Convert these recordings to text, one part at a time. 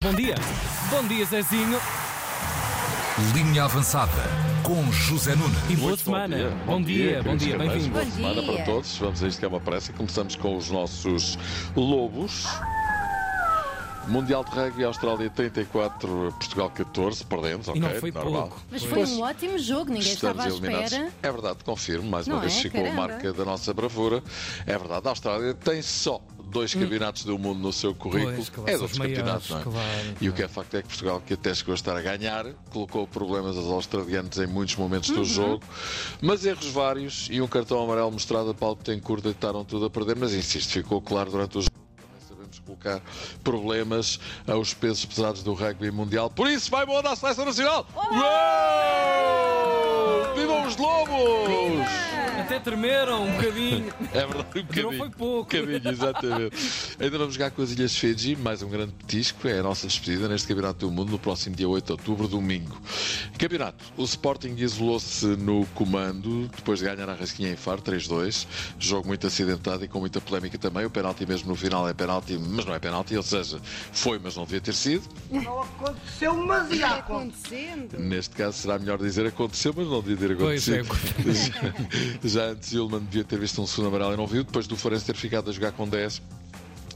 Bom dia. Bom dia, Zezinho. Linha Avançada com José Nunes. E boa Muito semana. Bom dia, Bom dia, dia, canais, bem-vindo. Boa semana dia. para todos. Vamos a isto que é uma pressa. Começamos com os nossos lobos. Mundial de Rugby, Austrália 34, Portugal 14, perdemos, ok, não foi normal. pouco. Mas Foi. um ótimo jogo, ninguém Estamos estava à eliminados. espera. É verdade, confirmo, mais uma Não vez é? ficou a Caramba. marca da nossa bravura. É verdade, a Austrália tem só dois campeonatos do mundo no seu currículo. Hum. Pois, claro, é de outros os campeonatos, não é? claro, E o que é facto é que Portugal, que até chegou a estar a ganhar, colocou problemas aos australianos em muitos momentos Uhum. do jogo, mas erros vários e um cartão amarelo mostrado a Paulo Betancourt deitaram tudo a perder, mas insisto, ficou claro durante o jogo. Colocar problemas aos pesos pesados do rugby mundial. Por isso, vai boa da seleção nacional! Uou! Vivam os lobos! Até tremeram um bocadinho. É verdade, um bocadinho. Não foi pouco. Um bocadinho, exatamente. Ainda vamos jogar com as Ilhas Fiji, mais um grande petisco. É a nossa despedida neste Campeonato do Mundo no próximo dia 8 de outubro, domingo. Campeonato. O Sporting isolou-se no comando depois de ganhar a Rasquinha em Faro, 3-2. Jogo muito acidentado e com muita polémica também. O penalti mesmo no final é penalti, mas não é penalti, ou seja, foi, mas não devia ter sido. Não aconteceu, mas já Está acontecendo. Neste caso será melhor dizer aconteceu, mas não devia ter Pois é. acontecido. já, já antes Ilman devia ter visto um segundo amarelo e não viu, depois do Farense ter ficado a jogar com 10.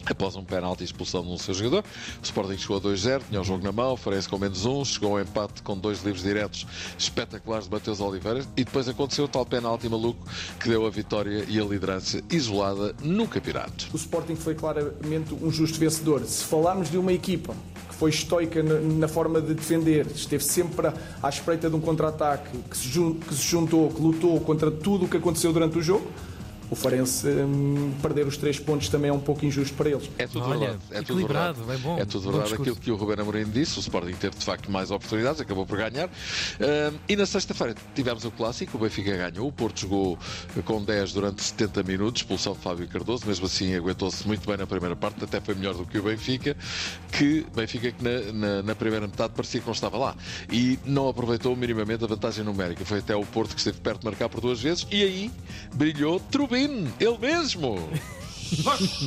Após um penalti e expulsão de um seu jogador, o Sporting chegou a 2-0, tinha o jogo na mão, o Farense com menos um, chegou ao empate com dois livros diretos espetaculares de Mateus Oliveira e depois aconteceu o tal penalti maluco que deu a vitória e a liderança isolada no campeonato. O Sporting foi claramente um justo vencedor. Se falarmos de uma equipa que foi estoica na, forma de defender, esteve sempre à, espreita de um contra-ataque, que se juntou, que lutou contra tudo o que aconteceu durante o jogo, o Farense hum, perder os três pontos também é um pouco injusto para eles. É tudo Olha, verdade. É tudo equilibrado, verdade. é bom. É tudo verdade discurso. aquilo que o Ruben Amorim disse. O Sporting teve de facto mais oportunidades, acabou por ganhar. Ahm, e na sexta-feira tivemos o clássico. O Benfica ganhou. O Porto jogou com 10 durante 70 minutos, expulsão de Fábio Cardoso. Mesmo assim, aguentou-se muito bem na primeira parte, até foi melhor do que o Benfica. Que Benfica que na, na- na primeira metade parecia que não estava lá e não aproveitou minimamente a vantagem numérica. Foi até o Porto que esteve perto de marcar por duas vezes e aí brilhou Trubin, ele mesmo.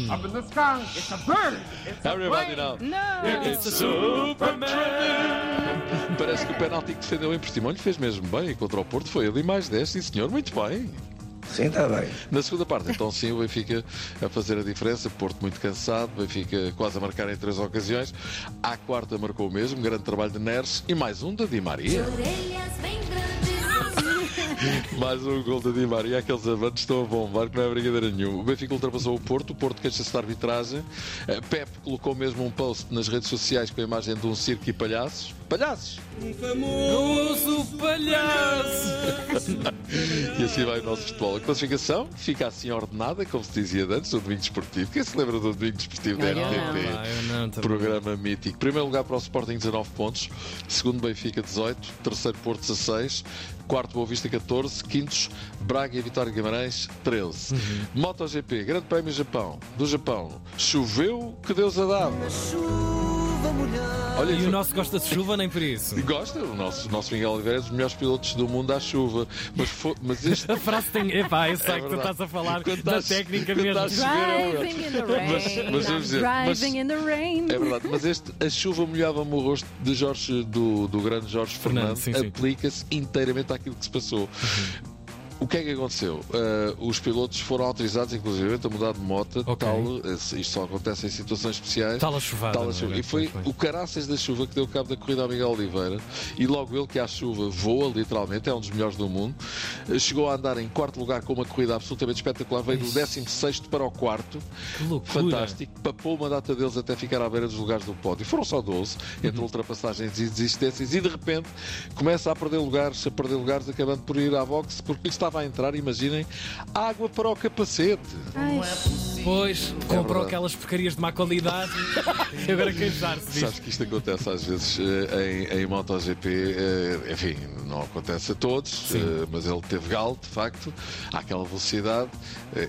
Up in the sky, it's a bird. It's a Everybody plane. now. Não! It's a Superman! Parece que o penalti que defendeu em Portimonho fez mesmo bem e contra o Porto foi ali mais 10, sim senhor, muito bem. Sim, está bem. Na segunda parte, então sim, o Benfica a fazer a diferença, Porto muito cansado, Benfica quase a marcar em três ocasiões. À quarta marcou o mesmo, grande trabalho de Neres e mais um da Di Maria. Orelhas. Mais um gol da Di Maria, aqueles avanços estão a bombar, que não é brincadeira nenhuma. O Benfica ultrapassou o Porto, o Porto queixa-se da arbitragem. Eh, Pep colocou mesmo um post nas redes sociais com a imagem de um circo e palhaços. Palhaços! Famoso palhaço. E assim vai o nosso futebol. A classificação fica assim ordenada, como se dizia antes, o domingo desportivo. Quem se lembra do domingo desportivo da. RTP? Ah. Programa mítico. Primeiro lugar para o Sporting, 19 pontos. Segundo, Benfica, 18. Terceiro, Porto, 16. Quarto, Boa Vista, 14. Quintos, Braga e Vitória de Guimarães, 13. Uhum. MotoGP, Grande Prémio Japão. Do Japão. Choveu, que Deus a dava. Olha, E o nosso gosta de chuva, nem por isso. Gosta, o nosso, o nosso Miguel Oliveira é dos melhores pilotos do mundo à chuva. Mas, foi, mas este A frase tem. Epá, eu sei É que tu estás a falar Quando da estás- técnica mesmo. estás- Driving in the rain. Mas- mas vamos dizer, mas- Driving in the rain. É verdade, mas este, a chuva molhava-me o rosto de Jorge, do, do grande Jorge Fernando, Fernando, sim, sim. aplica-se inteiramente àquilo que se passou. O que é que aconteceu? Uh, os pilotos foram autorizados, inclusive, a mudar de moto, Ok. tal, isto só acontece em situações especiais. Tal a chuvada, Tal a chuva. E foi o caraças da chuva que deu cabo da corrida ao Miguel Oliveira. E logo ele, que à chuva voa, literalmente, é um dos melhores do mundo. Eh, Chegou a andar em quarto lugar com uma corrida absolutamente espetacular. Veio do 16 para o quarto. Que loucura. Fantástico. Papou uma data deles até ficar à beira dos lugares do pódio. Foram só 12, entre ultrapassagens e desistências, e de repente começa a perder lugares, a perder lugares, acabando por ir à boxe, porque lhe estava a entrar, imaginem, água para o capacete. Ai, Pois, comprou verdade. aquelas porcarias de má qualidade e agora queixar-se Sabes disto. que isto acontece às vezes eh, em, em MotoGP, eh, enfim, não acontece a todos, eh, mas ele teve galo, de facto, àquela velocidade.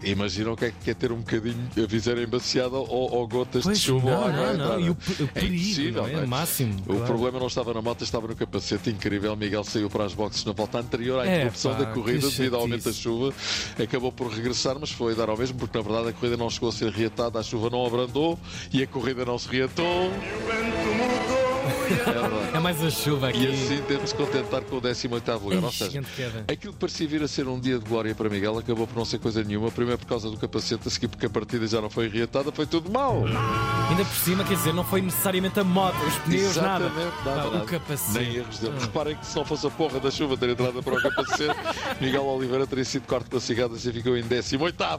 Imaginam o que é que é ter um bocadinho a viseira embaciada ou, ou gotas Pois, de chuva não, não, não. E não o, é? pe- o É perigo, impossível, não é? não é? Máximo. O claro. problema não estava na moto, estava no capacete. Incrível. Miguel saiu para as boxes na volta anterior à É, interrupção pá, da corrida devido ao aumento da chuva. Acabou por regressar, mas foi dar ao mesmo, porque na verdade a corrida não chegou a ser reatada, a chuva não abrandou e a corrida não se reatou. É mais a chuva aqui. E assim temos de contentar com o 18 lugar. Ou seja, aquilo que parecia vir a ser um dia de glória para Miguel acabou por não ser coisa nenhuma. Primeiro por causa do capacete, a seguir porque a partida já não foi reatada, foi tudo mal. Ainda por cima, quer dizer, não foi necessariamente a moto, os pneus, nada. O capacete. Nem erros dele. Reparem que se não fosse a porra da chuva ter entrado para o capacete, Miguel Oliveira teria sido quarto classificado e ficou em 18 pá.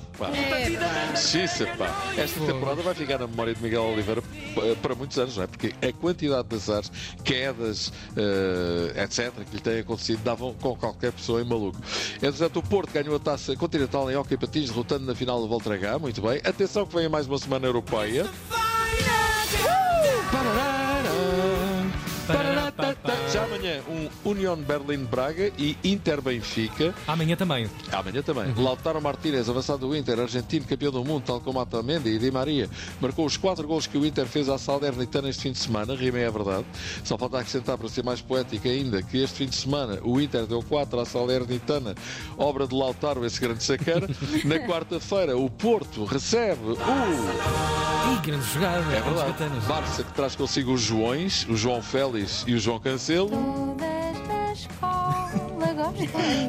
Xiça, pá. Esta temporada vai ficar na memória de Miguel Oliveira para muitos anos, não é? Porque a quantidade de azares, quedas, eh, etc., que lhe têm acontecido, davam com qualquer pessoa em maluco. Entretanto, o Porto ganhou a taça continental em Hockey Patins, derrotando na final do Volta H. Muito bem. Atenção que vem mais uma semana europeia. Já amanhã, um Union Berlin-Braga e Inter-Benfica. Amanhã também. Amanhã também. Lautaro Martínez, avançado do Inter, argentino, campeão do mundo, tal como Otamendi e Di Maria, marcou os quatro gols que o Inter fez à Salernitana este fim de semana. Rima é verdade. Só falta acrescentar, para ser mais poético ainda, que este fim de semana o Inter deu quatro à Salernitana, obra de Lautaro, esse grande sacana. Na quarta-feira, o Porto recebe o Ih, grande jogada. é verdade. batanas. Barça que traz consigo os Joões, o João Félix e o João Cancelo.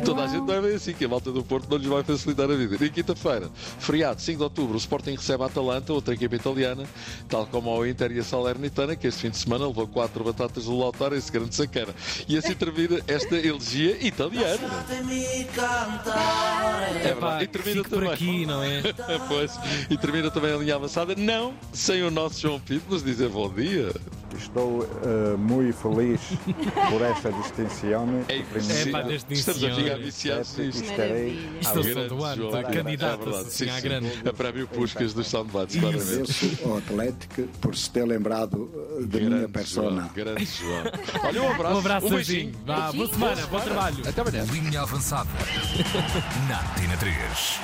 Toda a gente não é bem assim, que a malta do Porto não lhes vai facilitar a vida. E quinta-feira, feriado, 5 de outubro, o Sporting recebe a Atalanta, outra equipa italiana, tal como o Inter e a Salernitana, que este fim de semana levou quatro batatas do Lautaro, esse grande sacana. E assim termina esta elegia italiana. É verdade. E termina fico por também. aqui, não é? pois, e termina também a linha avançada, não sem o nosso João Pinto nos dizer bom dia. Estou eh, muito feliz por esta distinção. É, É, pá, desde Estamos a ficar viciados nisto. Estarei Maravilha. Isto é É candidato verdade, assim sim, à sim. grande. A prémio Puscas dos soundbites, claramente. Agradeço ao Atlético por se ter lembrado eh, da minha Grande persona. João, grande João. Olha, um abraço. Um abraço, um beijinho. Vá, boa semana, bom trabalho. Até amanhã. Linha avançada. Na Tina 3.